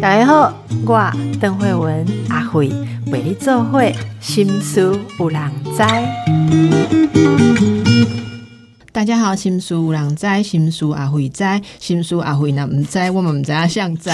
大家好，我邓慧文阿慧为你做会心思有人知。大家好，心书有人知，心书阿慧知，心书阿慧呢唔知，我们唔知啊像知。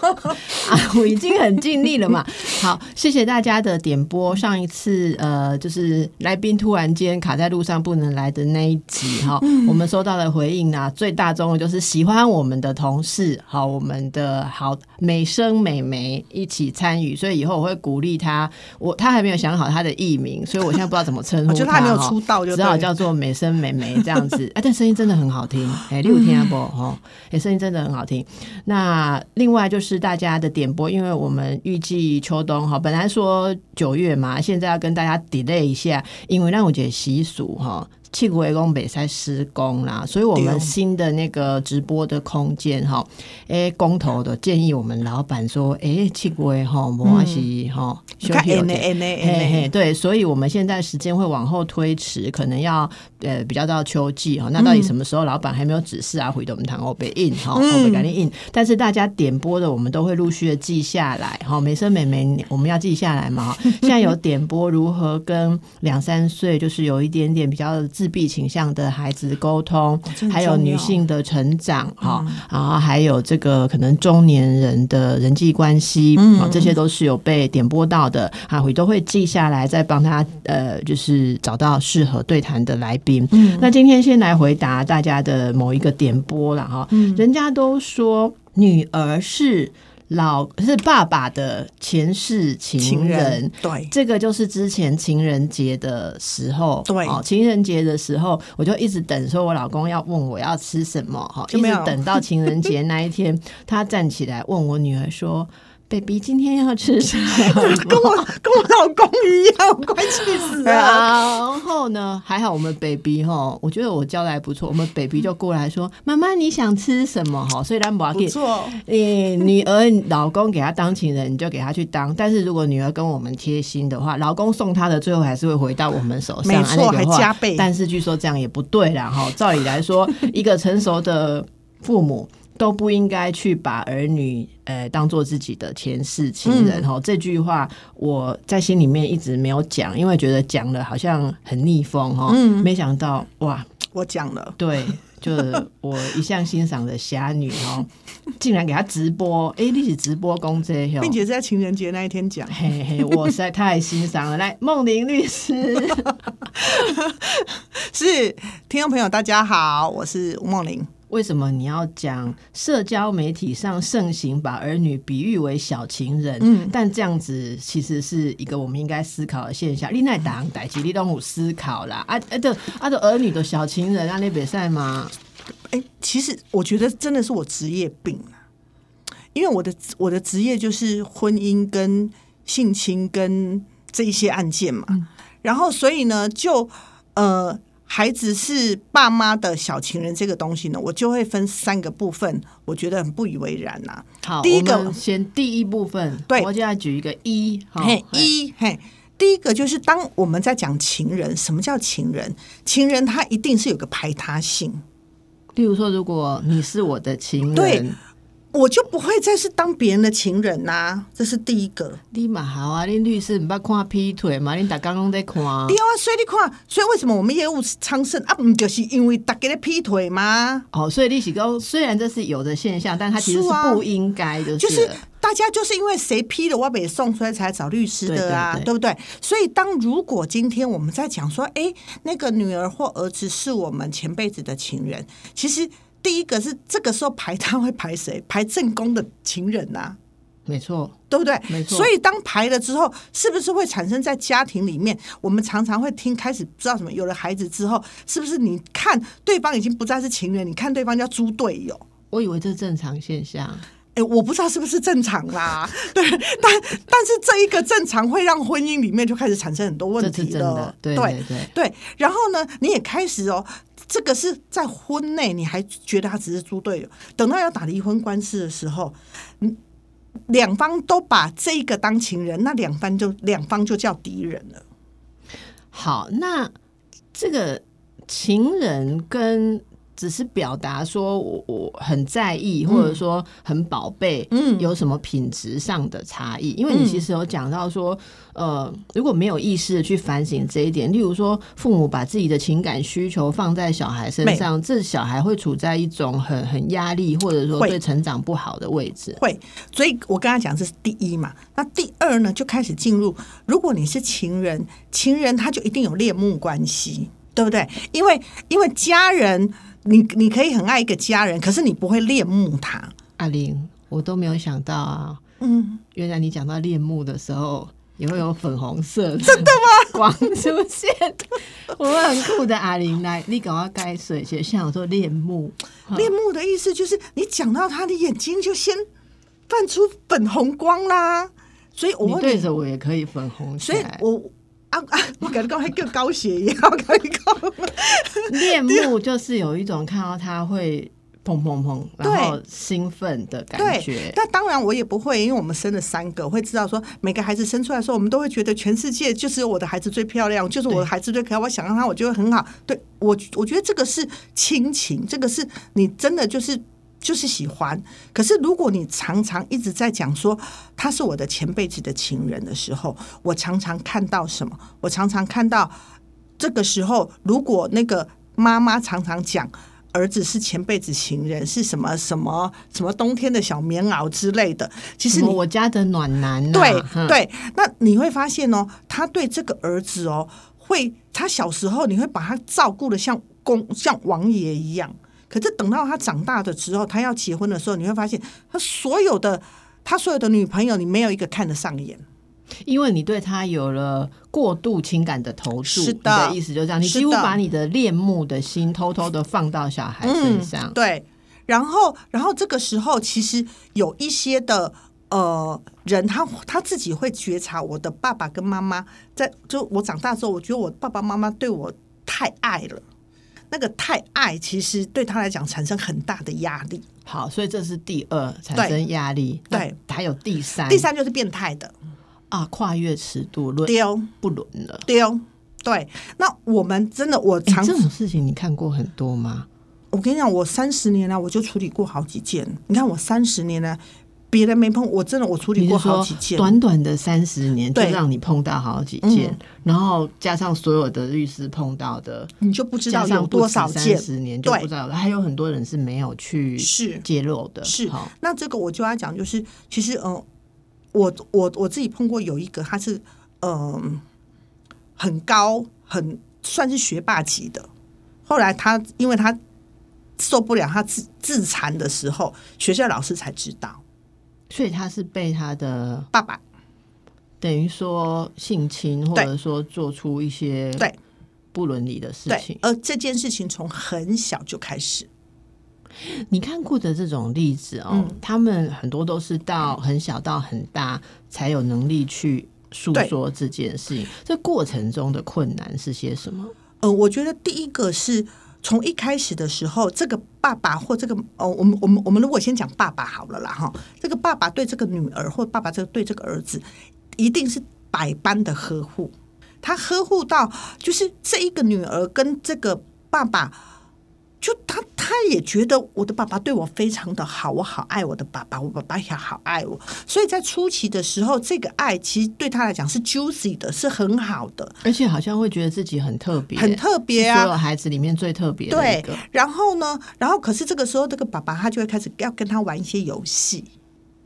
阿慧已经很尽力了嘛。好，谢谢大家的点播。上一次呃，就是来宾突然间卡在路上不能来的那一集 哈，我们收到的回应呢，最大众的就是喜欢我们的同事，好，我们的好美声美眉一起参与，所以以后我会鼓励他。我他还没有想好他的艺名，所以我现在不知道怎么称呼他。就 他还没有出道，就只好叫做美声美眉这样子。哎，但声音真的很好听，哎，六天啊不哈，哎，声音真的很好听。那另外就是大家的点播，因为我们预计秋冬哈，本来说九月嘛，现在要跟大家 delay 一下，因为让我觉得习俗哈。七股围工北在施工啦，所以我们新的那个直播的空间哈，哎，工头的建议我们老板说，哎，七股围哈，没关系哈，休息有点，嘿嘿，对，所以我们现在时间会往后推迟，可能要呃比较到秋季哈，那到底什么时候老板还没有指示啊？回头我们谈欧北印哈，欧北赶紧印，但是大家点播的我们都会陆续的记下来哈，美声美眉我们要记下来嘛，现在有点播如何跟两三岁就是有一点点比较。自闭倾向的孩子沟通，还有女性的成长，哈，然后还有这个可能中年人的人际关系，啊，这些都是有被点播到的，啊，我都会记下来，再帮他呃，就是找到适合对谈的来宾。那今天先来回答大家的某一个点播了哈，人家都说女儿是。老是爸爸的前世情人，对，这个就是之前情人节的时候，对，哦，情人节的时候，我就一直等，说我老公要问我要吃什么，哈，一直等到情人节那一天，他站起来问我女儿说。Baby 今天要吃什么？跟我跟我老公一样，快气死了。然后呢，还好我们 baby 哈，我觉得我教的还不错。我们 baby 就过来说：“妈妈，你想吃什么？”哈，所以咱不错。诶，女儿老公给她当情人，你就给她去当。但是如果女儿跟我们贴心的话，老公送她的最后还是会回到我们手上。没错，还加倍。但是据说这样也不对啦。哈。照理来说，一个成熟的父母。都不应该去把儿女呃当做自己的前世情人哈，这句话我在心里面一直没有讲，因为觉得讲了好像很逆风哈。嗯，没想到哇，我讲了，对，就是我一向欣赏的侠女哦，竟然给她直播，哎，一起直播公这，并且是在情人节那一天讲，嘿嘿，我实在太欣赏了。来，梦玲律师，是听众朋友，大家好，我是吴梦玲。为什么你要讲社交媒体上盛行把儿女比喻为小情人？嗯，但这样子其实是一个我们应该思考的现象。另外，党代吉利动物思考啦，啊啊的啊的儿女的小情人啊你比赛吗？哎，其实我觉得真的是我职业病啊，因为我的我的职业就是婚姻跟性侵跟这一些案件嘛，然后所以呢，就呃。孩子是爸妈的小情人，这个东西呢，我就会分三个部分，我觉得很不以为然呐。好，第一个先第一部分，对，我就要举一个一，嘿，一，嘿，第一个就是当我们在讲情人，什么叫情人？情人他一定是有个排他性，例如说，如果你是我的情人。我就不会再是当别人的情人呐，这是第一个。你嘛好啊，你律师唔捌看劈腿嘛？你大刚刚在看。对啊，所以你看，所以为什么我们业务昌盛啊？不就是因为大家在劈腿吗？哦，所以利息高，虽然这是有的现象，但它其实是不应该的。就是大家就是因为谁批了我被送出来才找律师的啊，对不对？所以当如果今天我们在讲说，哎，那个女儿或儿子是我们前辈子的情人，其实。第一个是这个时候排他会排谁？排正宫的情人呐，没错，对不对？没错。所以当排了之后，是不是会产生在家庭里面？我们常常会听，开始知道什么？有了孩子之后，是不是你看对方已经不再是情人，你看对方叫猪队友？我以为这是正常现象。哎，我不知道是不是正常啦。对，但但是这一个正常会让婚姻里面就开始产生很多问题了。对对对对。然后呢，你也开始哦。这个是在婚内，你还觉得他只是猪队友？等到要打离婚官司的时候，嗯，两方都把这个当情人，那两方就两方就叫敌人了。好，那这个情人跟只是表达说我我很在意，或者说很宝贝，嗯，有什么品质上的差异？因为你其实有讲到说，呃，如果没有意识的去反省这一点，例如说父母把自己的情感需求放在小孩身上，这小孩会处在一种很很压力，或者说对成长不好的位置。会，所以我跟他讲这是第一嘛。那第二呢，就开始进入，如果你是情人，情人他就一定有恋慕关系，对不对？因为因为家人。你你可以很爱一个家人，可是你不会恋慕他。阿玲，我都没有想到啊，嗯，原来你讲到恋慕的时候，也会有粉红色真的吗？光出现，我很酷的阿玲来，你赶快盖水，先像我说恋慕，恋慕的意思就是你讲到他的眼睛就先泛出粉红光啦，所以我对着我也可以粉红，所以我。啊啊！我感觉刚才更高血压，我感觉高。恋慕就是有一种看到他会砰砰砰，然后兴奋的感觉。那当然我也不会，因为我们生了三个，会知道说每个孩子生出来的时候，我们都会觉得全世界就是我的孩子最漂亮，就是我的孩子最可爱。我想让他，我觉得很好。对我，我觉得这个是亲情，这个是你真的就是。就是喜欢，可是如果你常常一直在讲说他是我的前辈子的情人的时候，我常常看到什么？我常常看到这个时候，如果那个妈妈常常讲儿子是前辈子情人，是什么什么什么冬天的小棉袄之类的，其实我家的暖男，对对，那你会发现哦，他对这个儿子哦，会他小时候你会把他照顾的像公像王爷一样。可是等到他长大的时候，他要结婚的时候，你会发现他所有的他所有的女朋友，你没有一个看得上眼，因为你对他有了过度情感的投注。是的，意思就这样，你几乎把你的恋慕的心偷偷的放到小孩身上。对，然后，然后这个时候，其实有一些的呃人，他他自己会觉察，我的爸爸跟妈妈在就我长大之后，我觉得我爸爸妈妈对我太爱了。那个太爱，其实对他来讲产生很大的压力。好，所以这是第二产生压力。对，还有第三，第三就是变态的啊，跨越尺度论丢不伦了丢。对，那我们真的我常这种事情你看过很多吗？我跟你讲，我三十年来我就处理过好几件。你看我三十年来。别人没碰，我真的我处理过好几件。短短的三十年，就让你碰到好几件，然后加上所有的律师碰到的，你就不知道有多少件。十年就不知道了，还有很多人是没有去是揭露的。是，那这个我就要讲，就是其实，嗯，我我我自己碰过有一个，他是嗯很高，很算是学霸级的。后来他因为他受不了，他自自残的时候，学校老师才知道。所以他是被他的爸爸等于说性侵，或者说做出一些对不伦理的事情。而这件事情从很小就开始。你看过的这种例子哦，他们很多都是到很小到很大才有能力去诉说这件事情。这过程中的困难是些什么？呃，我觉得第一个是。从一开始的时候，这个爸爸或这个哦，我们我们我们如果先讲爸爸好了啦哈，这个爸爸对这个女儿或爸爸这个对这个儿子，一定是百般的呵护，他呵护到就是这一个女儿跟这个爸爸。就他，他也觉得我的爸爸对我非常的好，我好爱我的爸爸，我爸爸也好爱我。所以在初期的时候，这个爱其实对他来讲是 juicy 的，是很好的，而且好像会觉得自己很特别，很特别啊，所有孩子里面最特别的一个。然后呢，然后可是这个时候，这个爸爸他就会开始要跟他玩一些游戏，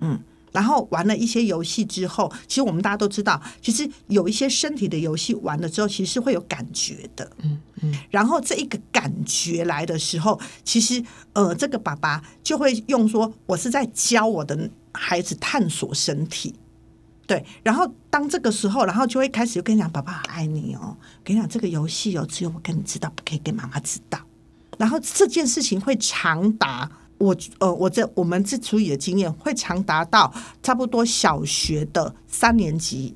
嗯。然后玩了一些游戏之后，其实我们大家都知道，其实有一些身体的游戏玩了之后，其实是会有感觉的。嗯嗯。然后这一个感觉来的时候，其实呃，这个爸爸就会用说：“我是在教我的孩子探索身体。”对。然后当这个时候，然后就会开始就跟你讲：“爸爸爱你哦，跟你讲这个游戏哦，只有我跟你知道，不可以给妈妈知道。”然后这件事情会长达。我呃，我这我们这处理的经验会长达到差不多小学的三年级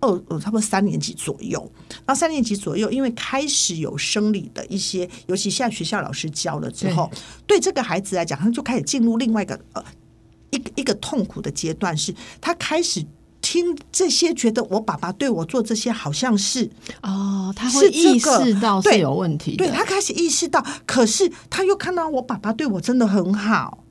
二呃，差不多三年级左右。那三年级左右，因为开始有生理的一些，尤其现在学校老师教了之后，对这个孩子来讲，他就开始进入另外一个呃一个一个痛苦的阶段，是他开始。听这些，觉得我爸爸对我做这些好像是哦，他是会意识到是对有问题的，对他开始意识到，可是他又看到我爸爸对我真的很好，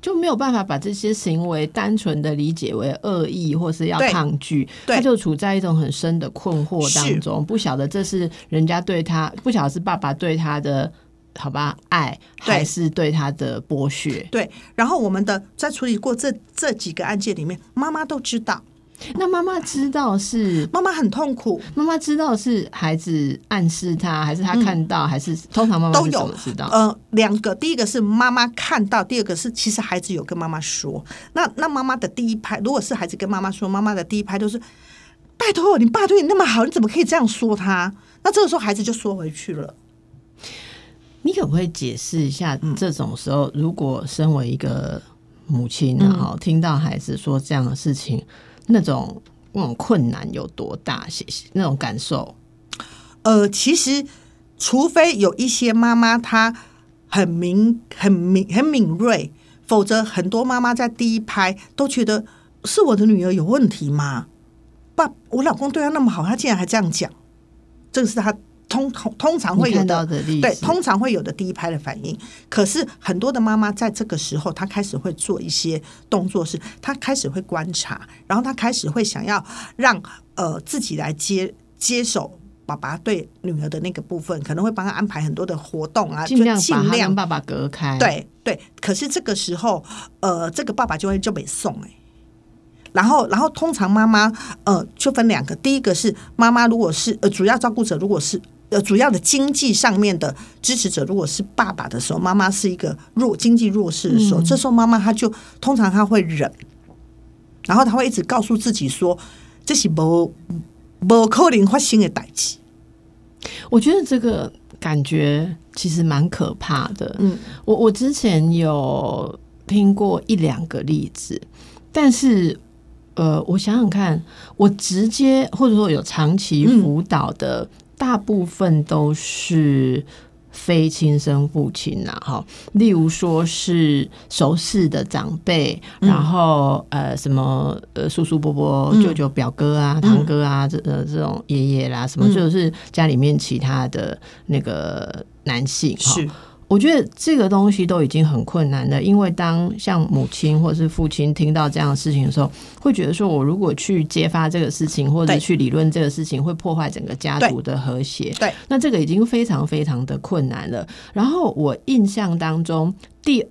就没有办法把这些行为单纯的理解为恶意或是要抗拒，他就处在一种很深的困惑当中，不晓得这是人家对他，不晓得是爸爸对他的好吧爱，还是对他的剥削。对。然后我们的在处理过这这几个案件里面，妈妈都知道，那妈妈知道是妈妈很痛苦，妈妈知道是孩子暗示他，还是他看到，还是通常妈妈都有知道？呃，两个，第一个是妈妈看到，第二个是其实孩子有跟妈妈说。那那妈妈的第一拍，如果是孩子跟妈妈说，妈妈的第一拍都是拜托你爸对你那么好，你怎么可以这样说他？那这个时候孩子就缩回去了。你可不可以解释一下，嗯这种时候，如果身为一个母亲然后，听到孩子说这样的事情，那种那种困难有多大？谢谢那种感受。呃，其实除非有一些妈妈她很敏、很敏、很敏锐，否则很多妈妈在第一拍都觉得是我的女儿有问题吗？爸，我老公对她那么好，她竟然还这样讲，这个是她通通通常会有的的，对，通常会有的第一拍的反应。可是很多的妈妈在这个时候，她开始会做一些动作，是她开始会观察，然后她开始会想要让呃自己来接接手。爸爸对女儿的那个部分，可能会帮他安排很多的活动啊，尽量就尽量爸爸隔开。，对对，可是这个时候，呃，这个爸爸就会就被送哎、然后，然后通常妈妈呃就分两个，第一个是妈妈如果是呃主要照顾者，如果是呃主要的经济上面的支持者，如果是爸爸的时候，妈妈是一个弱经济弱势的时候，这时候妈妈她就通常她会忍，然后她会一直告诉自己说，这是不不可能发生的代志。我觉得这个感觉其实蛮可怕的。嗯，我我之前有听过一两个例子，但是呃，我想想看，我直接或者说有长期嗯辅导的，大部分都是。非亲生父亲呐、哈，例如说是熟识的长辈，嗯然后呃什么呃叔叔伯伯、嗯舅舅、表哥啊、堂哥啊，这呃这种爷爷啦，什么嗯。就是家里面其他的那个男性哈，是，我觉得这个东西都已经很困难了，因为当像母亲或是父亲听到这样的事情的时候，会觉得说我如果去揭发这个事情，或者去理论这个事情，会破坏整个家族的和谐。对，那这个已经非常非常的困难了。然后我印象当中，第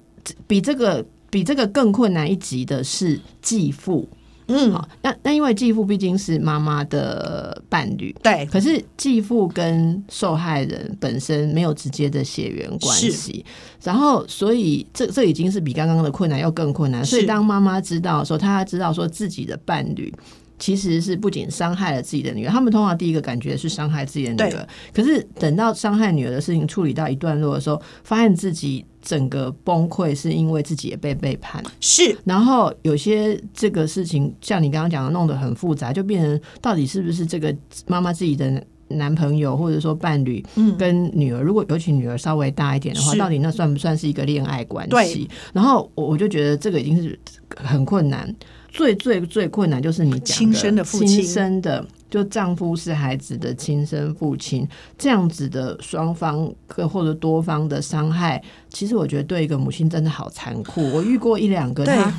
比这个比这个更困难一级的是继父。嗯，好，那那因为继父毕竟是妈妈的伴侣，对，可是继父跟受害人本身没有直接的血缘关系，然后所以这这已经是比刚刚的困难要更困难。所以当妈妈知道的时候，她知道说自己的伴侣。其实是不仅伤害了自己的女儿，他们通常第一个感觉是伤害自己的女儿。可是等到伤害女儿的事情处理到一段落的时候，发现自己整个崩溃，是因为自己也被背叛。是，然后有些这个事情，像你刚刚讲的，弄得很复杂，就变成到底是不是这个妈妈自己的男朋友或者说伴侣嗯，跟女儿，如果尤其女儿稍微大一点的话，到底那算不算是一个恋爱关系？然后我我就觉得这个已经是很困难。最最最困难就是你讲亲生的父亲亲生的，就丈夫是孩子的亲生父亲，这样子的双方各或者多方的伤害，其实我觉得对一个母亲真的好残酷。我遇过一两个，对他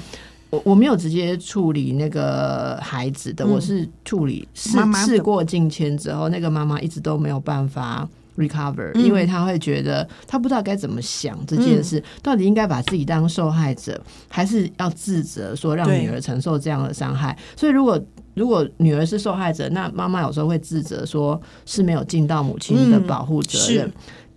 我我没有直接处理那个孩子的，嗯我是处理试妈妈的试过境迁之后，那个妈妈一直都没有办法。recover，、嗯因为她会觉得她不知道该怎么想这件事，到底应该把自己当受害者，还是要自责说让女儿承受这样的伤害？所以如果如果女儿是受害者，那妈妈有时候会自责说是没有尽到母亲的嗯保护责任。是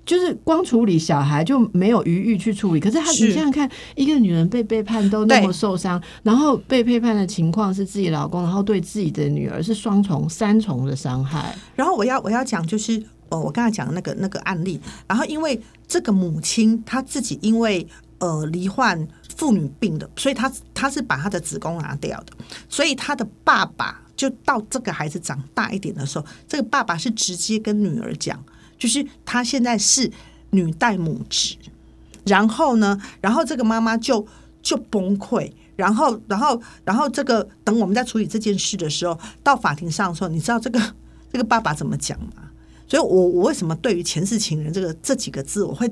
就是光处理小孩就没有余裕去处理，可是她，你想想看，一个女人被背叛都那么受伤，然后被背叛的情况是自己老公，然后对自己的女儿是双重、三重的伤害。然后我要我要讲就是，呃，我刚才讲的那个那个案例，然后因为这个母亲她自己因为呃罹患妇女病的，所以她她是把她的子宫拿掉的，所以她的爸爸就到这个孩子长大一点的时候，这个爸爸是直接跟女儿讲，就是他现在是女带母职，然后呢，然后这个妈妈就就崩溃。然后，然后，然后这个等我们在处理这件事的时候，到法庭上的时候，你知道这个这个爸爸怎么讲吗？所以我我为什么对于前世情人这个这几个字，我会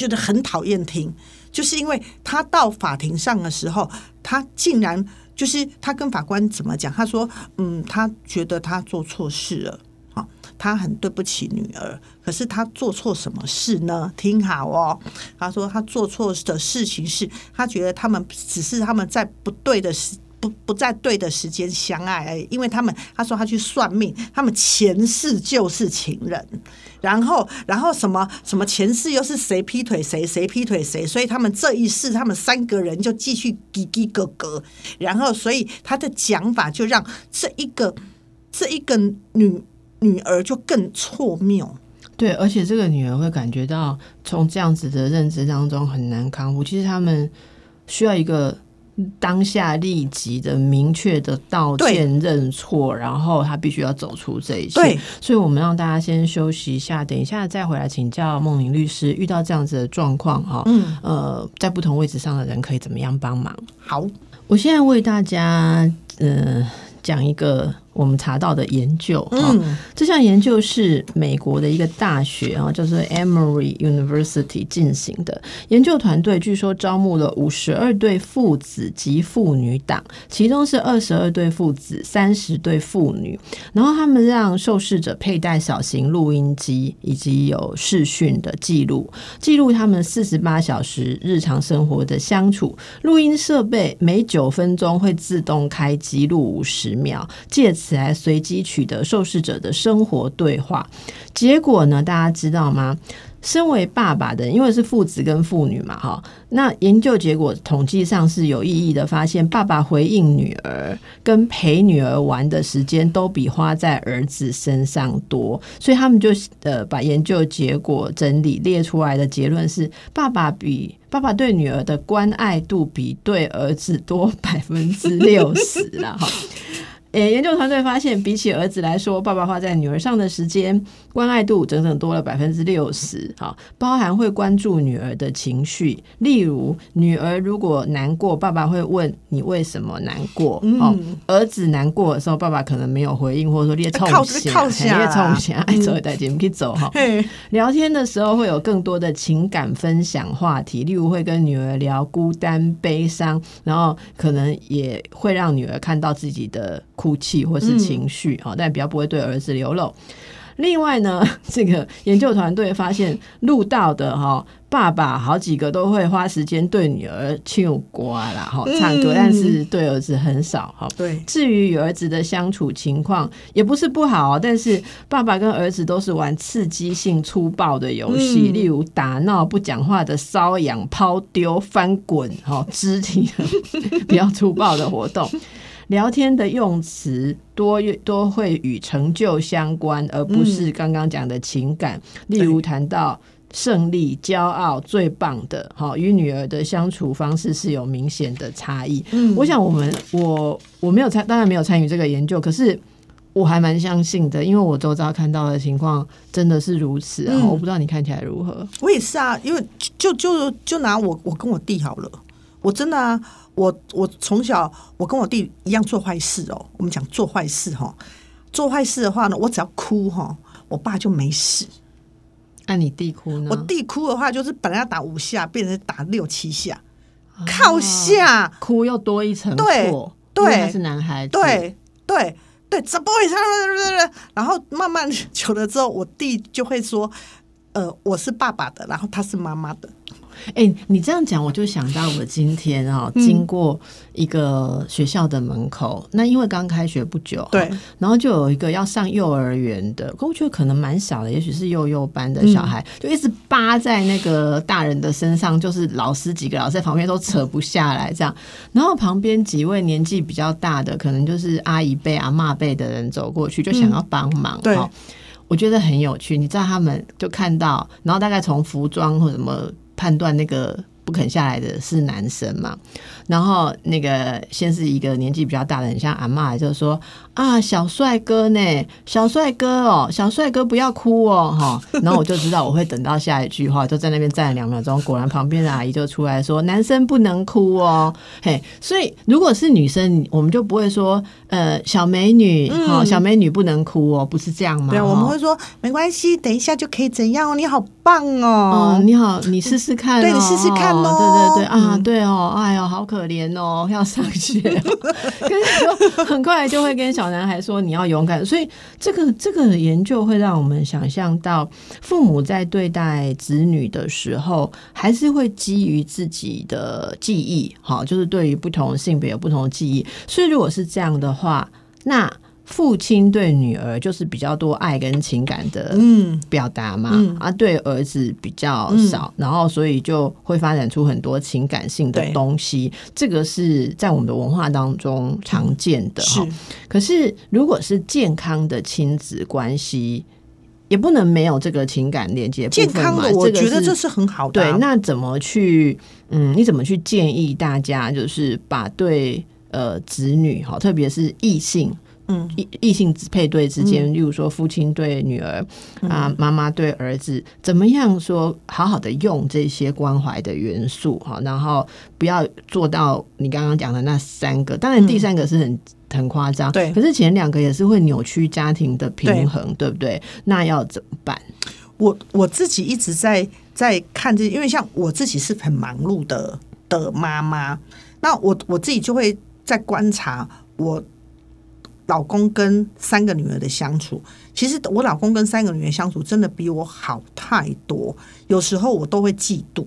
觉得很讨厌听，就是因为他到法庭上的时候，他竟然就是他跟法官怎么讲？他说，嗯，他觉得他做错事了。好，他很对不起女儿，可是他做错什么事呢？听好哦，他说他做错的事情是他觉得他们只是他们在不对的时不不在对的时间相爱而已，因为他们他说他去算命，他们前世就是情人，然后然后什么什么前世又是谁劈腿谁谁劈腿谁，所以他们这一世他们三个人就继续叽叽咯咯，然后所以他的讲法就让这一个这一个女。女儿就更错谬，对，而且这个女儿会感觉到从这样子的认知当中很难康复。其实他们需要一个当下立即的明确的道歉认错，然后他必须要走出这一切。所以我们让大家先休息一下，等一下再回来请教孟玲律师。遇到这样子的状况，哈，嗯，呃，在不同位置上的人可以怎么样帮忙？好，我现在为大家，呃，讲一个。我们查到的研究，嗯，这项研究是美国的一个大学啊，叫做 Emory University 进行的研究团队，据说招募了五十二对父子及父女档，其中是二十二对父子，三十对父女，然后他们让受试者佩戴小型录音机，以及有视讯的记录，记录他们四十八小时日常生活的相处。录音设备每九分钟会自动开机录五十秒，借。此来随机取得受试者的生活对话结果呢？大家知道吗？身为爸爸的，因为是父子跟父女嘛，哈，那研究结果统计上是有意义的，发现爸爸回应女儿跟陪女儿玩的时间都比花在儿子身上多，所以他们就呃把研究结果整理列出来的结论是，爸爸比爸爸对女儿的关爱度比对儿子多百分之六十了，哈。诶，研究团队发现，比起儿子来说，爸爸花在女儿上的时间关爱度整整多了百分之六十。好，包含会关注女儿的情绪，例如女儿如果难过，爸爸会问你为什么难过。哦，儿子难过的时候，爸爸可能没有回应，或者说列冲下，列冲下，哎，走一带节目可以走哈。聊天的时候会有更多的情感分享话题，例如会跟女儿聊孤单、悲伤，然后可能也会让女儿看到自己的。哭泣或是情绪，哈，但比较不会对儿子流露。另外呢，这个研究团队发现，录到的哈爸爸好几个都会花时间对女儿唱歌啦，哈唱歌，但是对儿子很少，哈。对。至于与儿子的相处情况，也不是不好，但是爸爸跟儿子都是玩刺激性粗暴的游戏，例如打闹、不讲话的搔痒、抛丢、翻滚，哈，肢体 比较粗暴的活动。聊天的用词多多会与成就相关，而不是刚刚讲的情感。例如谈到胜利、骄傲、最棒的，好与女儿的相处方式是有明显的差异。嗯我想我们我我没有参，当然没有参与这个研究，可是我还蛮相信的，因为我周遭看到的情况真的是如此。然后我不知道你看起来如何？我也是啊，因为就就就拿我我跟我弟好了，我真的啊。我我从小我跟我弟一样做坏事哦。我们讲做坏事哈，做坏事的话呢，我只要哭哈，我爸就没事。那你弟哭呢？我弟哭的话，就是本来要打五下，变成打六七下，靠下哭又多一层对对，是男孩子，对对对，怎么会这样？然后慢慢久了之后，我弟就会说：“呃，我是爸爸的，然后他是妈妈的。”哎，你这样讲，我就想到我今天啊，经过一个学校的门口，那因为刚开学不久，对，然后就有一个要上幼儿园的，可我觉得可能蛮小的，也许是幼幼班的小孩，就一直扒在那个大人的身上，就是老师几个老师在旁边都扯不下来，这样，然后旁边几位年纪比较大的，可能就是阿姨辈、阿妈辈的人走过去，就想要帮忙，对，我觉得很有趣，你知道他们就看到，然后大概从服装或什么。判断那个。不肯下来的是男生嘛。然后那个先是一个年纪比较大的，很像阿妈，就说啊，小帅哥呢，小帅哥哦，小帅哥不要哭哦，哈。然后我就知道我会等到下一句话，就在那边站了两秒钟，果然旁边的阿姨就出来说，男生不能哭哦，嘿。所以如果是女生，我们就不会说，呃，小美女，哈，小美女不能哭哦，不是这样吗？对，我们会说没关系，等一下就可以怎样哦，你好棒哦，哦，你好，你试试看，对你试试看哦，对对对，啊，对哦，哎呦，好可可怜哦，要上学，可是就很快就会跟小男孩说你要勇敢，所以这个这个研究会让我们想象到，父母在对待子女的时候，还是会基于自己的记忆，好，就是对于不同性别有不同的记忆，所以如果是这样的话，那。父亲对女儿就是比较多爱跟情感的表达嘛，啊，对儿子比较少，然后所以就会发展出很多情感性的东西。这个是在我们的文化当中常见的。哈，可是如果是健康的亲子关系，也不能没有这个情感连接。健康的，我觉得这是很好的。对，那怎么去？嗯，你怎么去建议大家，就是把对呃子女哈，特别是异性。异异性配对之间，例如说父亲对女儿啊，妈妈对儿子，怎么样说好好的用这些关怀的元素哈，然后不要做到你刚刚讲的那三个，当然第三个是很很夸张，对，可是前两个也是会扭曲家庭的平衡，对不对？那要怎么办？我我自己一直在在看这，因为像我自己是很忙碌的的妈妈，那我我自己就会在观察我。老公跟三个女儿的相处，其实我老公跟三个女儿相处真的比我好太多。有时候我都会嫉妒，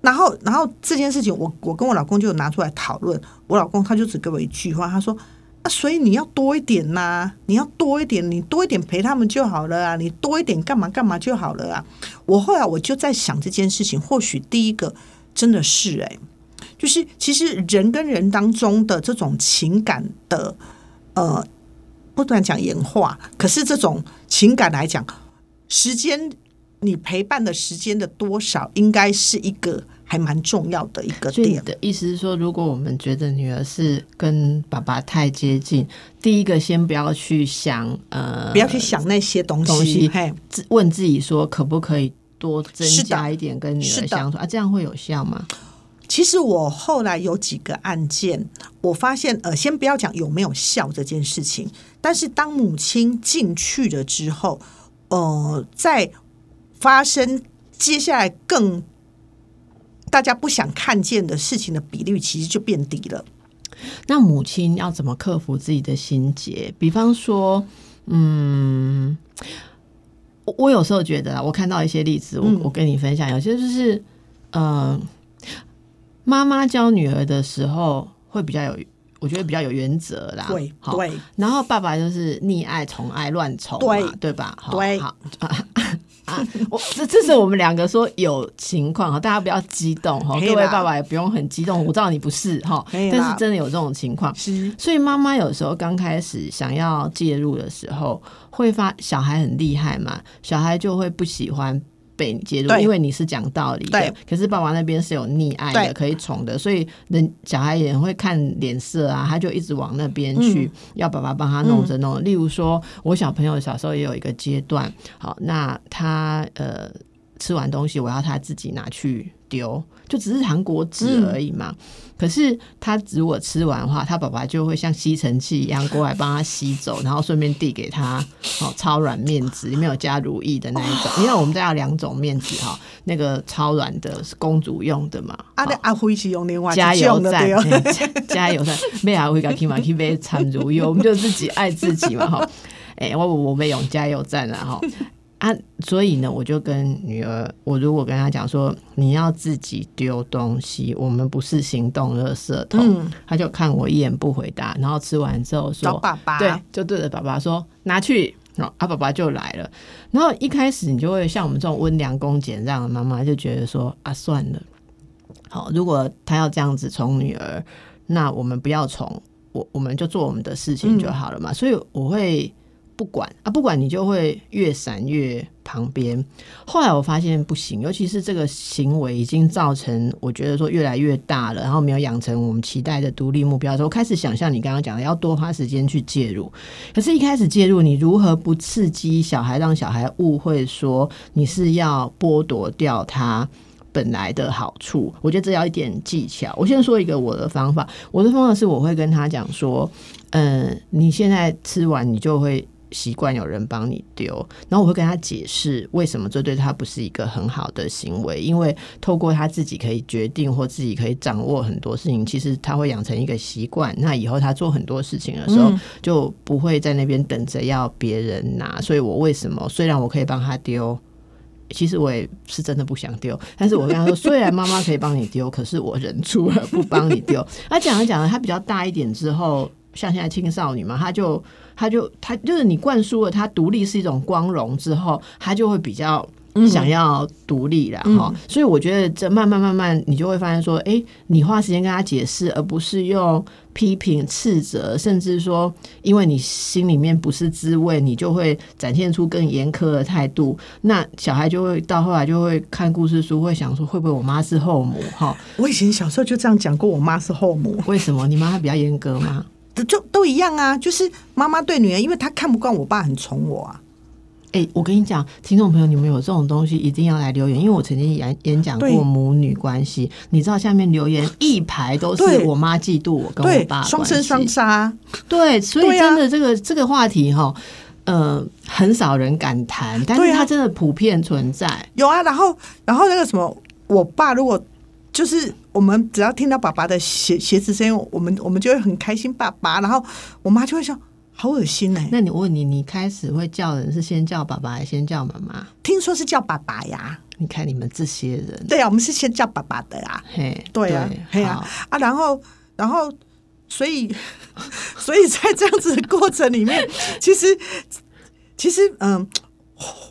然后，然后这件事情，我我跟我老公就拿出来讨论。我老公他就只给我一句话，他说：“啊，所以你要多一点呐，你要多一点，你多一点陪他们就好了啊，你多一点干嘛干嘛就好了啊。”我后来我就在想这件事情，或许第一个真的是哎，就是其实人跟人当中的这种情感的。呃，不断讲演化，可是这种情感来讲，时间你陪伴的时间的多少，应该是一个还蛮重要的一个点。的意思是说，如果我们觉得女儿是跟爸爸太接近，第一个先不要去想，呃，不要去想那些东西，问自己说，可不可以多增加一点跟女儿相处啊？这样会有效吗？其实我后来有几个案件，我发现，呃，先不要讲有没有效这件事情，但是当母亲进去了之后，呃，在发生接下来更大家不想看见的事情的比率，其实就变低了。那母亲要怎么克服自己的心结？比方说，嗯，我我有时候觉得，我看到一些例子，我我跟你分享，有些就是，嗯。妈妈教女儿的时候会比较有，我觉得比较有原则啦。对，对。然后爸爸就是溺爱、宠爱、乱宠，对对吧？对。好 啊，我这这是我们两个说有情况哈，大家不要激动哈，各位爸爸也不用很激动。我知道你不是哈，但是真的有这种情况。是。所以妈妈有时候刚开始想要介入的时候，会发小孩很厉害嘛，小孩就会不喜欢。被你介入，因为你是讲道理的，可是爸爸那边是有溺爱的，可以宠的，所以人小孩也会看脸色啊，他就一直往那边去，要爸爸帮他弄着弄。例如说，我小朋友小时候也有一个阶段，好，那他呃吃完东西，我要他自己拿去丢，就只是糖果纸而已嘛。可是他如果吃完的话，他爸爸就会像吸尘器一样过来帮他吸走，然后顺便递给他哦超软面纸，里面有加如意的那一种。因为我们家有两种面纸哈，那个超软的是公主用的嘛。阿阿辉是用另外加油站，加油站，没阿辉讲起码去买产如意，我们就自己爱自己嘛哈。哎，我我没用加油站啊哈。啊，所以呢，我就跟女儿，我如果跟她讲说，你要自己丢东西，我们不是行动垃圾桶，她就看我一眼不回答，然后吃完之后说，爸爸，对，就对着爸爸说拿去，啊，爸爸就来了。然后一开始你就会像我们这种温良恭俭让的妈妈，就觉得说啊，算了，好，如果他要这样子宠女儿，那我们不要宠，我我们就做我们的事情就好了嘛。所以我会。不管啊，不管你就会越闪越旁边。后来我发现不行，尤其是这个行为已经造成我觉得说越来越大了，然后没有养成我们期待的独立目标的时候，开始想象你刚刚讲的要多花时间去介入。可是，一开始介入，你如何不刺激小孩，让小孩误会说你是要剥夺掉他？本来的好处，我觉得这要一点技巧。我先说一个我的方法，我的方法是我会跟他讲说，嗯，你现在吃完你就会习惯有人帮你丢，然后我会跟他解释为什么这对他不是一个很好的行为，因为透过他自己可以决定或自己可以掌握很多事情，其实他会养成一个习惯，那以后他做很多事情的时候就不会在那边等着要别人拿。所以我为什么虽然我可以帮他丢。其实我也是真的不想丢，但是我跟他说，虽然妈妈可以帮你丢，可是我忍住了不帮你丢。他讲着讲着，他比较大一点之后，像现在青少年嘛，他就他就他就是你灌输了他独立是一种光荣之后，他就会比较。想要独立了哈，所以我觉得这慢慢慢慢，你就会发现说，哎，你花时间跟他解释，而不是用批评、斥责，甚至说，因为你心里面不是滋味，你就会展现出更严苛的态度。那小孩就会到后来就会看故事书，会想说，会不会我妈是后母？哈，我以前小时候就这样讲过，我妈是后母。为什么？你妈比较严格吗？就都一样啊，就是妈妈对女儿，因为她看不惯我爸很宠我啊。哎，我跟你讲，听众朋友，你们有这种东西一定要来留言，因为我曾经演演讲过母女关系，你知道下面留言一排都是我妈嫉妒我跟我爸，双生双杀，对，所以真的这个这个话题哈，呃，很少人敢谈，但是它真的普遍存在。有啊，然后然后那个什么，我爸如果就是我们只要听到爸爸的鞋鞋子声音，我们我们就会很开心，爸爸，然后我妈就会说。好恶心哎！那你问你，你开始会叫人是先叫爸爸还是先叫妈妈？听说是叫爸爸呀。你看你们这些人，对啊，我们是先叫爸爸的啊。嘿，对啊，嘿啊啊！然后，然后，所以，所以在这样子的过程里面，其实，其实，嗯，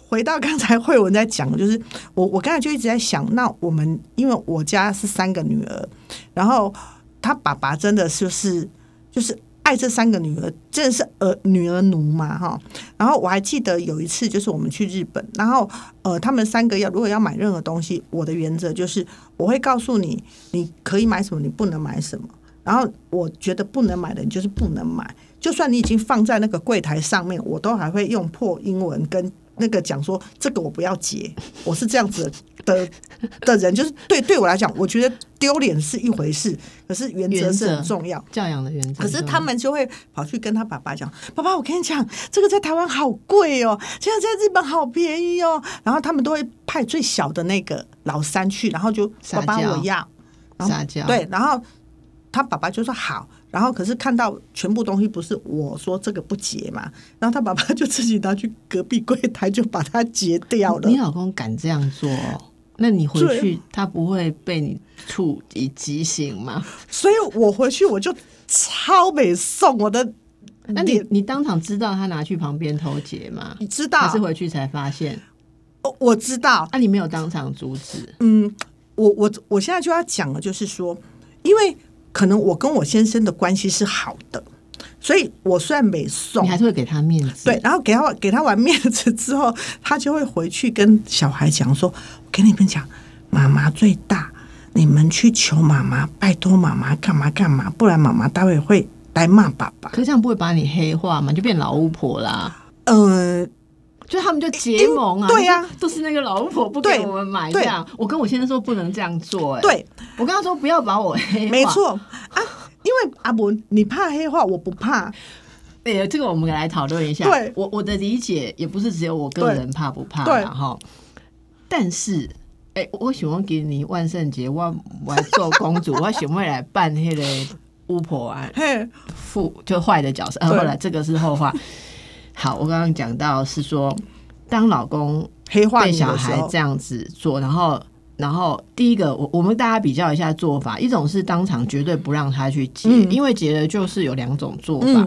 回到刚才慧文在讲，就是我我刚才就一直在想，那我们因为我家是三个女儿，然后他爸爸真的就是就是。爱这三个女儿真的是儿女儿奴嘛哈，然后我还记得有一次就是我们去日本，然后呃他们三个要如果要买任何东西，我的原则就是我会告诉你你可以买什么，你不能买什么，然后我觉得不能买的你就是不能买，就算你已经放在那个柜台上面，我都还会用破英文跟。那个讲说这个我不要结，我是这样子的的人，就是对对我来讲，我觉得丢脸是一回事，可是原则是很重要，教养的原则。可是他们就会跑去跟他爸爸讲：“爸爸，我跟你讲，这个在台湾好贵哦，现在在日本好便宜哦。”然后他们都会派最小的那个老三去，然后就爸爸我要撒娇，对，然后他爸爸就说好。然后可是看到全部东西不是我说这个不结嘛，然后他爸爸就自己拿去隔壁柜台就把它结掉了。你老公敢这样做，那你回去他不会被你处以极刑吗？所以我回去我就超美送我的。那你你当场知道他拿去旁边偷结吗？你知道还是回去才发现？哦，我知道。那你没有当场阻止？嗯，我我我现在就要讲的就是说，因为。可能我跟我先生的关系是好的，所以我虽然没送，你还是会给他面子。对，然后给他给他完面子之后，他就会回去跟小孩讲说：“我跟你们讲，妈妈最大，你们去求妈妈，拜托妈妈干嘛干嘛，不然妈妈待会会来骂爸爸。”可这样不会把你黑化吗？就变老巫婆啦？嗯。就他们就结盟啊，对呀，都是那个老婆不给我们买这样。我跟我先生说不能这样做，哎，对。我跟他说不要把我黑化，没错。啊，因为阿文你怕黑化，我不怕。哎，这个我们来讨论一下。对，我我的理解也不是只有我个人怕不怕，然后，但是，哎，我喜欢给你万圣节，我我做公主，我喜欢来扮那个巫婆啊，负就坏的角色。后来这个是后话。好，我刚刚讲到是说，当老公黑化被小孩这样子做，然后，然后第一个，我我们大家比较一下做法，一种是当场绝对不让他去结，因为结了就是有两种做法。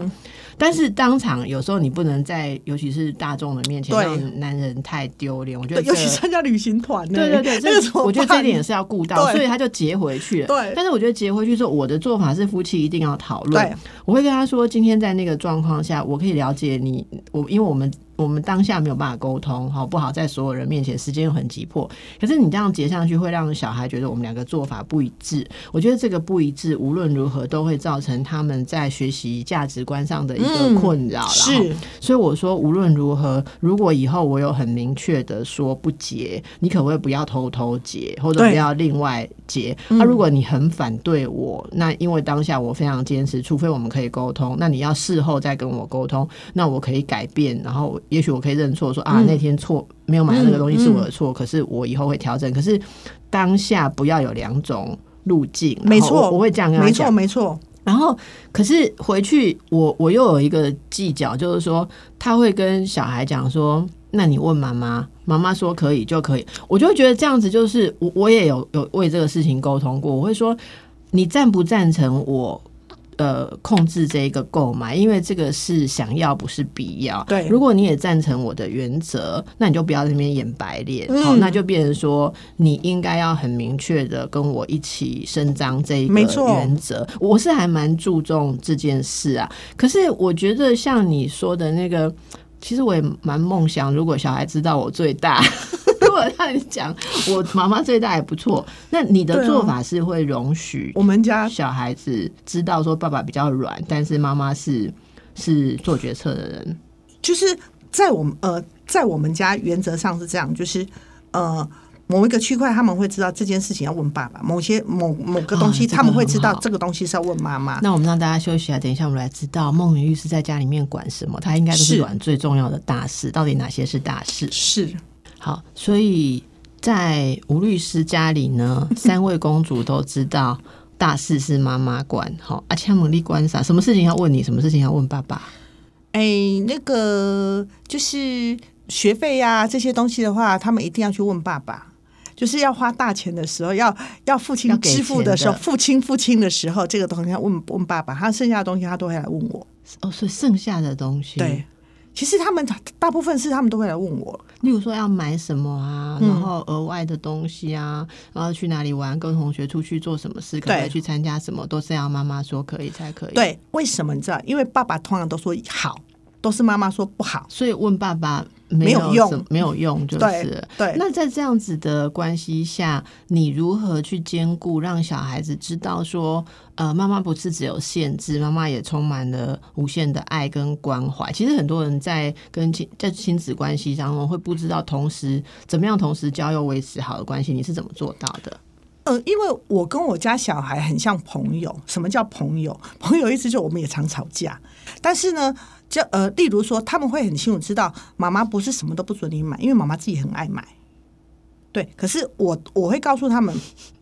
但是当场有时候你不能在，尤其是大众的面前让男人太丢脸。我觉得尤其参加旅行团，对对对，这个我觉得这一点也是要顾到，所以他就截回去了。对，但是我觉得截回去之后，我的做法是夫妻一定要讨论。我会跟他说，今天在那个状况下，我可以了解你，我因为我们。我我们当下没有办法沟通，好不好？在所有人面前，时间又很急迫，可是你这样结上去，会让小孩觉得我们两个做法不一致。我觉得这个不一致，无论如何都会造成他们在学习价值观上的一个困扰。是，所以我说，无论如何，如果以后我有很明确的说不结，你可不可以不要偷偷结，或者不要另外结？那如果你很反对我，那因为当下我非常坚持，除非我们可以沟通，那你要事后再跟我沟通，那我可以改变，然后也许我可以认错，说啊那天错没有买那个东西是我的错，可是我以后会调整。可是当下不要有两种路径，没错，我会这样跟他讲，没错，没错。然后，可是回去我我又有一个计较，就是说他会跟小孩讲说：“那你问妈妈，妈妈说可以就可以。”我就会觉得这样子就是我我也有有为这个事情沟通过，我会说你赞不赞成我？呃，控制这一个购买，因为这个是想要，不是必要。对，如果你也赞成我的原则，那你就不要在那边演白脸。好，那就变成说，你应该要很明确的跟我一起伸张这一个原则。我是还蛮注重这件事啊。可是我觉得像你说的那个，其实我也蛮梦想，如果小孩知道我最大。我让你讲，我妈妈最大也不错。那你的做法是会容许我们家小孩子知道说爸爸比较软，但是妈妈是是做决策的人。就是在我们呃，在我们家原则上是这样，就是呃，某一个区块他们会知道这件事情要问爸爸，某些某某个东西他们会知道这个东西是要问妈妈。那我们让大家休息啊，等一下我们来知道孟云玉是在家里面管什么，他应该都是管最重要的大事，到底哪些是大事？是。好，所以在吴律师家里呢，三位公主都知道大事是妈妈管。好，阿强、猛力关啥？什么事情要问你？什么事情要问爸爸？哎，那个就是学费呀，这些东西的话，他们一定要去问爸爸。就是要花大钱的时候，要要父亲支付的时候，父亲父亲的时候，这个东西要问问爸爸。他剩下的东西，他都会来问我。哦，所以剩下的东西，对。其实他们大部分是他们都会来问我，例如说要买什么啊，然后额外的东西啊，然后去哪里玩，跟同学出去做什么事，可以去参加什么，都是要妈妈说可以才可以。对，为什么你知道？因为爸爸通常都说好。都是妈妈说不好，所以问爸爸没有用，没有用就是。对，那在这样子的关系下，你如何去兼顾，让小孩子知道说，呃，妈妈不是只有限制，妈妈也充满了无限的爱跟关怀。其实很多人在跟亲在亲子关系当中会不知道，同时怎么样同时交又维持好的关系，你是怎么做到的？呃，因为我跟我家小孩很像朋友。什么叫朋友？朋友意思就我们也常吵架，但是呢。就呃，例如说，他们会很清楚知道，妈妈不是什么都不准你买，因为妈妈自己很爱买。对，可是我我会告诉他们，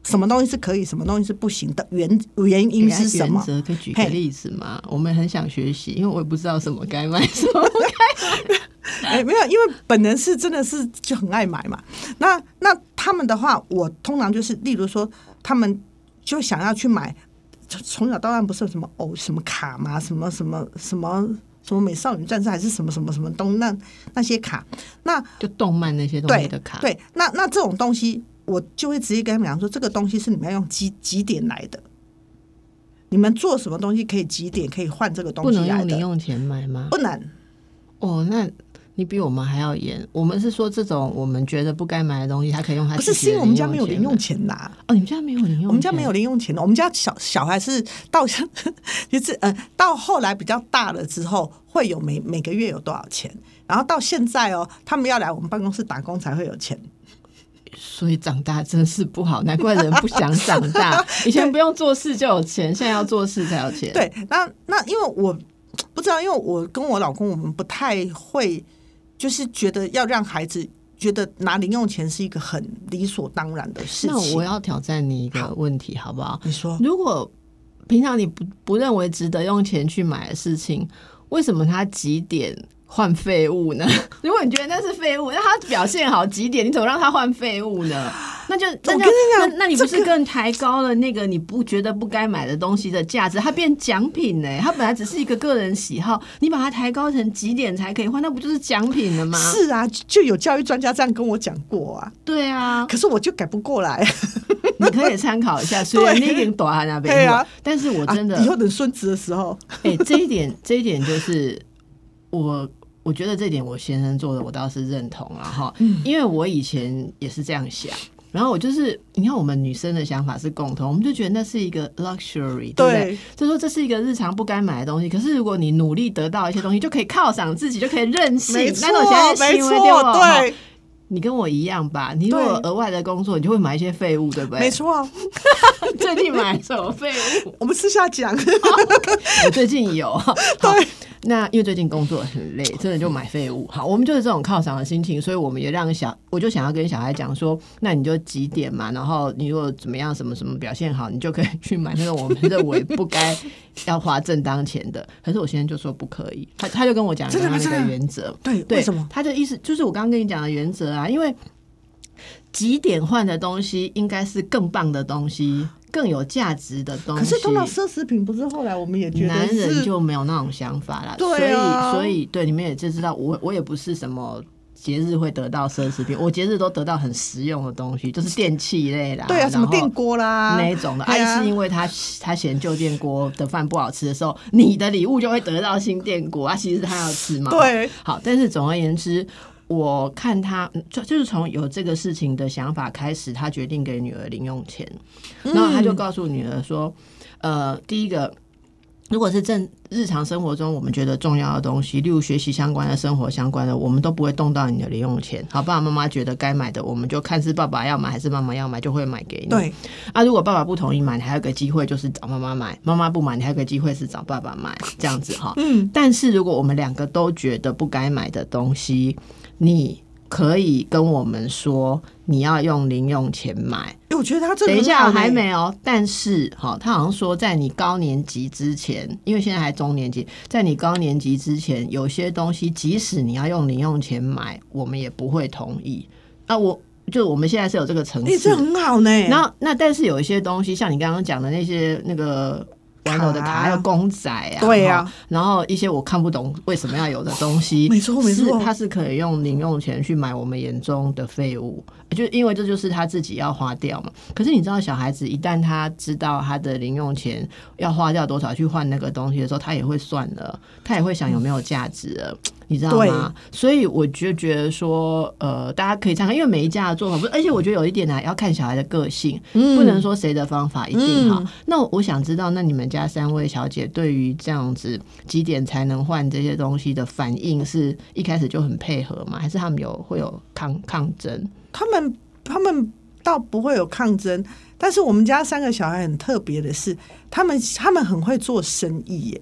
什么东西是可以，什么东西是不行的原原因是什么？可以举个例子吗？我们很想学习，因为我也不知道什么该买，什么该买。哎，没有，因为本人是真的是就很爱买嘛。那那他们的话，我通常就是，例如说，他们就想要去买，从小到大不是有什么哦什么卡嘛？什么什么什么？什么美少女战士还是什么什么什么东那那些卡，那就动漫那些东西的卡。对，那那这种东西，我就会直接跟他们讲说，这个东西是你们要用几几点来的。你们做什么东西可以几点可以换这个东西？不能用零用钱买吗？不能。哦，那。你比我们还要严，我们是说这种我们觉得不该买的东西，他可以用他不是，是因为我们家没有零用钱拿。哦，你们家没有零用，我们家没有零用钱的。我们家小小孩是到就是呃，到后来比较大了之后，会有每每个月有多少钱，然后到现在哦，他们要来我们办公室打工才会有钱。所以长大真是不好，难怪人不想长大。以前不用做事就有钱，现在要做事才有钱。对，那那因为我不知道，因为我跟我老公我们不太会。就是觉得要让孩子觉得拿零用钱是一个很理所当然的事情。那我要挑战你一个问题，好不好？你说，如果平常你不不认为值得用钱去买的事情，为什么他几点？换废物呢？如果你觉得那是废物，那他表现好几点，你怎么让他换废物呢？那就那就那那你不是更抬高了那个你不觉得不该买的东西的价值？它变奖品呢？它本来只是一个个人喜好，你把它抬高成几点才可以换？那不就是奖品了吗？是啊，就有教育专家这样跟我讲过啊。对啊，可是我就改不过来。你可以参考一下，虽然你已经躲在那边了，但是我真的以后等孙子的时候，哎，这一点这一点就是我。我觉得这点我先生做的，我倒是认同了哈，嗯因为我以前也是这样想。然后我就是，你看我们女生的想法是共同，我们就觉得那是一个 luxury，对不对？对就说这是一个日常不该买的东西。可是如果你努力得到一些东西，就可以犒赏自己，就可以任性。没错那种行为对错，对，你跟我一样吧？你如果额外的工作，你就会买一些废物，对不对？没。错。最近买什么废物？我们私下讲，我最近有。对，那因为最近工作很累，真的就买废物。好，我们就是这种犒赏的心情，所以我们也让小，我就想要跟小孩讲说，那你就几点嘛，然后你如果怎么样，什么什么表现好，你就可以去买那个我们认为不该要花正当钱的。可是我现在就说不可以，他他就跟我讲刚刚那个原则。对，对，为什么？他的意思就是我刚刚跟你讲的原则啊，因为几点换的东西应该是更棒的东西，更有价值的东西。可是通常奢侈品不是后来我们也觉得男人就没有那种想法啦，对啊所以所以对你们也就知道，我我也不是什么。节日会得到奢侈品，我节日都得到很实用的东西，就是电器类啦，对啊，什么电锅啦那一种的。爱、是因为他他嫌旧电锅的饭不好吃的时候，你的礼物就会得到新电锅啊。其实他要吃嘛。对，好，但是总而言之，我看他嗯就就是从有这个事情的想法开始，他决定给女儿零用钱，然后他就告诉女儿说，呃，第一个。如果是正日常生活中我们觉得重要的东西，例如学习相关的、生活相关的，我们都不会动到你的零用钱。好，爸爸妈妈觉得该买的，我们就看是爸爸要买还是妈妈要买，就会买给你。对，啊，如果爸爸不同意买，你还有个机会就是找妈妈买；妈妈不买，你还有个机会是找爸爸买，这样子哈。嗯，但是如果我们两个都觉得不该买的东西，你可以跟我们说你要用零用钱买。因为我觉得他这个等一下，还没哦。但是，哈，他好像说，在你高年级之前，因为现在还中年级，在你高年级之前，有些东西即使你要用零用钱买，我们也不会同意。啊，我就我们现在是有这个层哎，次，这很好呢。然后那但是有一些东西，像你刚刚讲的那些那个玩偶的卡，还有公仔啊，对啊，然后一些我看不懂为什么要有的东西，没错没错是它是可以用零用钱去买我们眼中的废物，就因为这就是他自己要花掉嘛。可是你知道，小孩子一旦他知道他的零用钱要花掉多少去换那个东西的时候，他也会算了，他也会想有没有价值了。你知道吗？所以我就觉得说，呃，大家可以参考，因为每一家的做法不是，而且我觉得有一点呢、要看小孩的个性，嗯不能说谁的方法一定好。嗯那我想知道，那你们家三位小姐对于这样子几点才能换这些东西的反应，是一开始就很配合吗？还是他们有会有抗抗争？他们他们倒不会有抗争，但是我们家三个小孩很特别的是，他们他们很会做生意耶。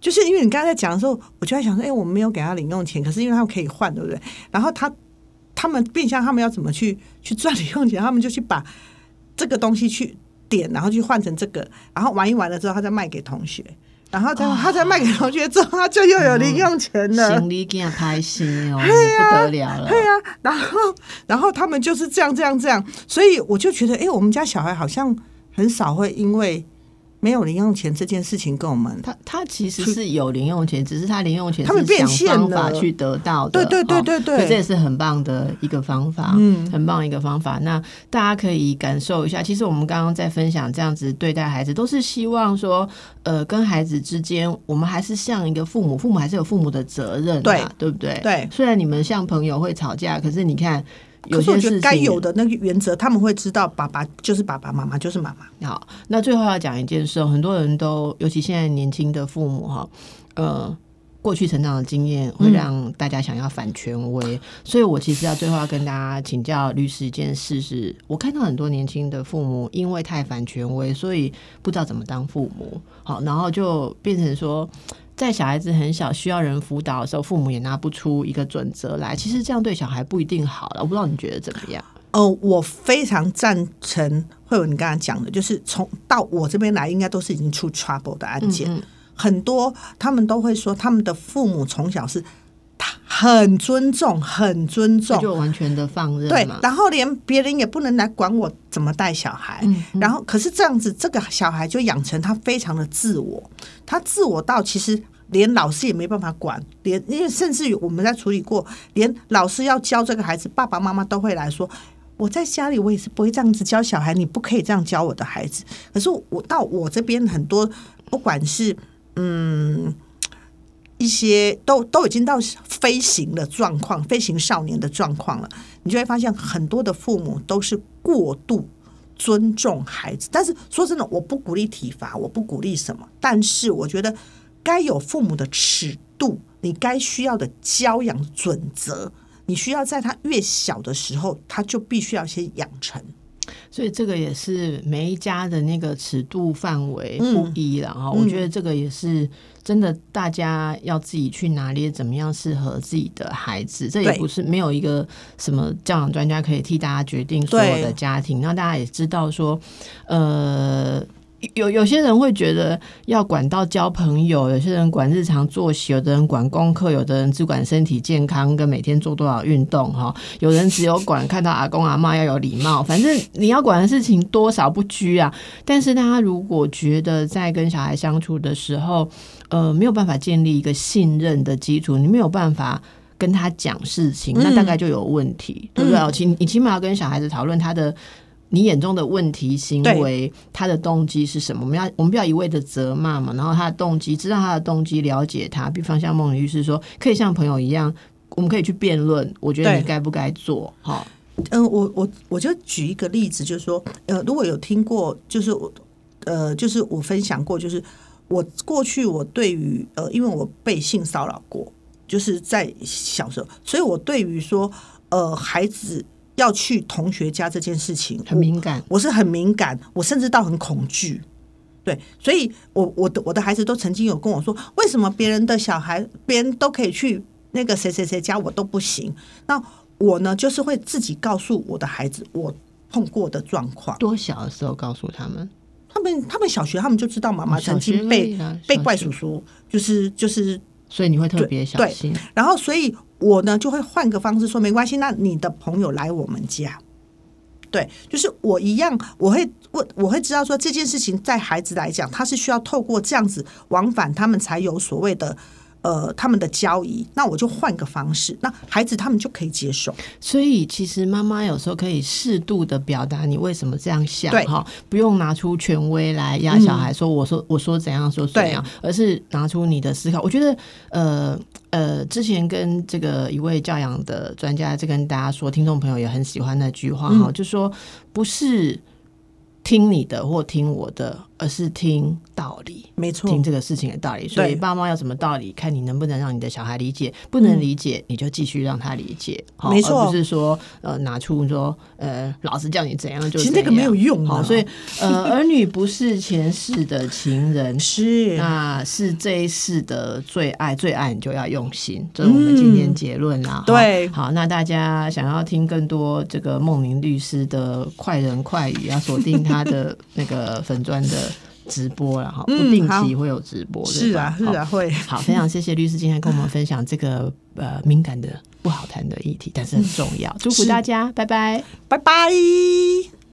就是因为你刚才在讲的时候，我就在想说，哎、我们没有给他零用钱，可是因为他们可以换，对不对？然后他他们变相他们要怎么去去赚零用钱？他们就去把这个东西去点，然后去换成这个，然后玩一玩了之后，他再卖给同学，然后再、他再卖给同学之后，他就又有零用钱了。行李给他拍心哦，不得了了。对啊，然后然后他们就是这样这样这样，所以我就觉得，哎、我们家小孩好像很少会因为没有零用钱这件事情跟我们。他他其实是有零用钱，只是他零用钱他们是想变现方法了去得到的。对对对哦对对这也是很棒的一个方法，嗯很棒一个方法。那大家可以感受一下，其实我们刚刚在分享这样子对待孩子，都是希望说，呃，跟孩子之间，我们还是像一个父母，父母还是有父母的责任对嘛，对不对？对虽然你们像朋友会吵架，可是你看。有可是些事情我觉得该有的那个原则，他们会知道，爸爸就是爸爸，妈妈就是妈妈。好，那最后要讲一件事哦，很多人都，尤其现在年轻的父母哈，呃，过去成长的经验会让大家想要反权威，所以我其实要最后要跟大家请教律师一件事是，我看到很多年轻的父母因为太反权威，所以不知道怎么当父母，好，然后就变成说。在小孩子很小需要人辅导的时候，父母也拿不出一个准则来。其实这样对小孩不一定好了，我不知道你觉得怎么样？呃，我非常赞成慧文你刚才讲的，就是从到我这边来，应该都是已经出 trouble 的案件。嗯很多他们都会说，他们的父母从小是他很尊重，很尊重，就完全的放任对，。然后连别人也不能来管我怎么带小孩。嗯嗯然后，可是这样子，这个小孩就养成他非常的自我，他自我到其实连老师也没办法管，连因为甚至于我们在处理过，连老师要教这个孩子，爸爸妈妈都会来说。我在家里，我也是不会这样子教小孩，你不可以这样教我的孩子。可是我到我这边很多，不管是嗯一些都都已经到飞行的状况，飞行少年的状况了，你就会发现很多的父母都是过度尊重孩子。但是说真的，我不鼓励体罚，我不鼓励什么，但是我觉得该有父母的尺度，你该需要的教养准则，你需要在他越小的时候，他就必须要先养成。所以这个也是每一家的那个尺度范围不一了哈。我觉得这个也是真的，大家要自己去拿捏怎么样适合自己的孩子。这也不是没有一个什么教养专家可以替大家决定所有的家庭。那大家也知道说，呃。有有些人会觉得要管到交朋友，有些人管日常作息，有的人管功课，有的人只管身体健康跟每天做多少运动哈。有人只有管看到阿公阿妈要有礼貌，反正你要管的事情多少不拘啊。但是大家如果觉得在跟小孩相处的时候，呃，没有办法建立一个信任的基础，你没有办法跟他讲事情，那大概就有问题，对不对？起你起码要跟小孩子讨论他的。你眼中的问题行为，他的动机是什么？我们要我们不要一味的责骂嘛，然后他的动机，知道他的动机，了解他。比方像梦女士说，可以像朋友一样，我们可以去辩论。我觉得你该不该做？哈，嗯，我我我就举一个例子，就是说，呃，如果有听过，就是我，呃，就是我分享过，就是我过去我对于呃，因为我被性骚扰过，就是在小时候，所以我对于说，呃，孩子。要去同学家这件事情很敏感，我是很敏感，我甚至到很恐惧。对，所以我我的我的孩子都曾经有跟我说，为什么别人的小孩别人都可以去那个谁谁谁家，我都不行？那我呢，就是会自己告诉我的孩子我碰过的状况。多小的时候告诉他们？他们他们小学他们就知道妈妈曾经被被怪叔叔，就是就是，所以你会特别小心。然后所以。我呢就会换个方式说，没关系。那你的朋友来我们家，对，就是我一样，我会我，我会知道说这件事情在孩子来讲，他是需要透过这样子往返，他们才有所谓的。呃，他们的交易，那我就换个方式，那孩子他们就可以接受。所以其实妈妈有时候可以适度的表达你为什么这样想，哈，不用拿出权威来压小孩，说我说我说怎样说怎样，而是拿出你的思考。我觉得，呃呃，之前跟这个一位教养的专家在跟大家说，听众朋友也很喜欢那句话哈，就说不是。听你的或听我的，而是听道理，没错，听这个事情的道理。所以爸妈要什么道理，看你能不能让你的小孩理解。不能理解，你就继续让他理解。没错，不是说呃拿出说呃老师叫你怎样就其实这个没有用啊。所以呃儿女不是前世的情 人，是那是这一世的最爱，最爱你就要用心。这是我们今天结论啦。对，好，那大家想要听更多这个梦明律师的快人快语，要锁定。他的那个粉砖的直播然后不定期会有直播，是啊，是啊，会。好，非常谢谢律师今天跟我们分享这个呃敏感的不好谈的议题，但是很重要。祝福大家，拜拜，拜拜。